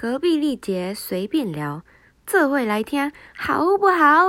隔壁丽姐随便聊，这会来听好不好？